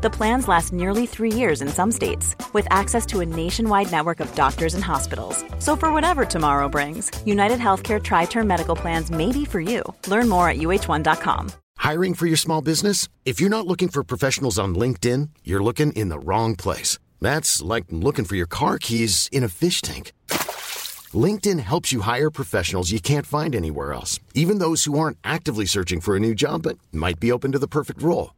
The plans last nearly three years in some states, with access to a nationwide network of doctors and hospitals. So, for whatever tomorrow brings, United Healthcare Tri Term Medical Plans may be for you. Learn more at uh1.com. Hiring for your small business? If you're not looking for professionals on LinkedIn, you're looking in the wrong place. That's like looking for your car keys in a fish tank. LinkedIn helps you hire professionals you can't find anywhere else, even those who aren't actively searching for a new job but might be open to the perfect role.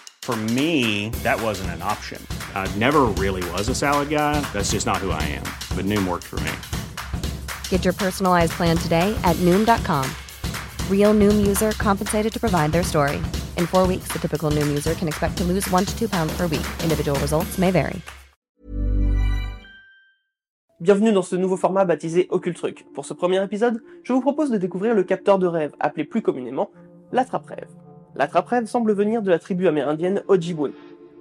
For me, that wasn't an option. I never really was a salad guy. That's just not who I am. But Noom worked for me. Get your personalized plan today at Noom.com. Real Noom user compensated to provide their story. In four weeks, the typical Noom user can expect to lose one to two pounds per week. Individual results may vary. Bienvenue dans ce nouveau format baptisé Occultruc. Pour ce premier épisode, je vous propose de découvrir le capteur de rêve, appelé plus communément l'attrape-rêve. L'attrape-rêve semble venir de la tribu amérindienne Ojibwe.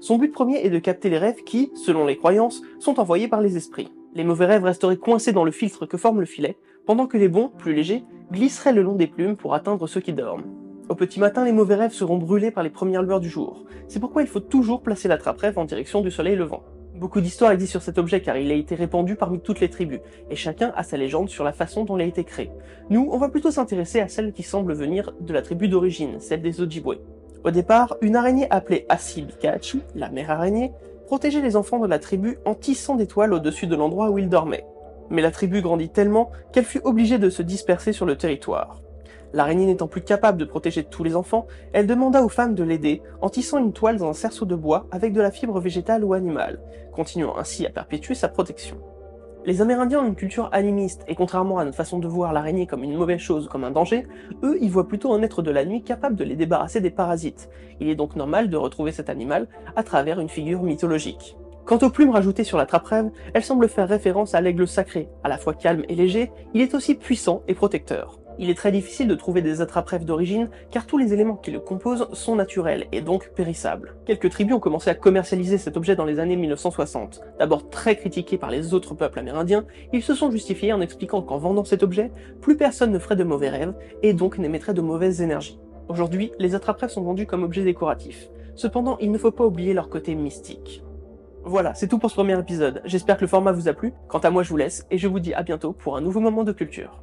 Son but premier est de capter les rêves qui, selon les croyances, sont envoyés par les esprits. Les mauvais rêves resteraient coincés dans le filtre que forme le filet, pendant que les bons, plus légers, glisseraient le long des plumes pour atteindre ceux qui dorment. Au petit matin, les mauvais rêves seront brûlés par les premières lueurs du jour. C'est pourquoi il faut toujours placer l'attrape-rêve en direction du soleil levant. Beaucoup d'histoires existent sur cet objet car il a été répandu parmi toutes les tribus, et chacun a sa légende sur la façon dont il a été créé. Nous, on va plutôt s'intéresser à celle qui semble venir de la tribu d'origine, celle des Ojibwe. Au départ, une araignée appelée Asibikachu, la mère araignée, protégeait les enfants de la tribu en tissant des toiles au-dessus de l'endroit où ils dormaient. Mais la tribu grandit tellement qu'elle fut obligée de se disperser sur le territoire. L'araignée n'étant plus capable de protéger tous les enfants, elle demanda aux femmes de l'aider en tissant une toile dans un cerceau de bois avec de la fibre végétale ou animale, continuant ainsi à perpétuer sa protection. Les Amérindiens ont une culture animiste, et contrairement à notre façon de voir l'araignée comme une mauvaise chose, comme un danger, eux y voient plutôt un être de la nuit capable de les débarrasser des parasites. Il est donc normal de retrouver cet animal à travers une figure mythologique. Quant aux plumes rajoutées sur la trappe-rêve, elles semblent faire référence à l'aigle sacré. À la fois calme et léger, il est aussi puissant et protecteur. Il est très difficile de trouver des attrape-rêves d'origine car tous les éléments qui le composent sont naturels et donc périssables. Quelques tribus ont commencé à commercialiser cet objet dans les années 1960. D'abord très critiqué par les autres peuples amérindiens, ils se sont justifiés en expliquant qu'en vendant cet objet, plus personne ne ferait de mauvais rêves et donc n'émettrait de mauvaises énergies. Aujourd'hui, les attrape-rêves sont vendus comme objets décoratifs. Cependant, il ne faut pas oublier leur côté mystique. Voilà, c'est tout pour ce premier épisode. J'espère que le format vous a plu. Quant à moi, je vous laisse et je vous dis à bientôt pour un nouveau moment de culture.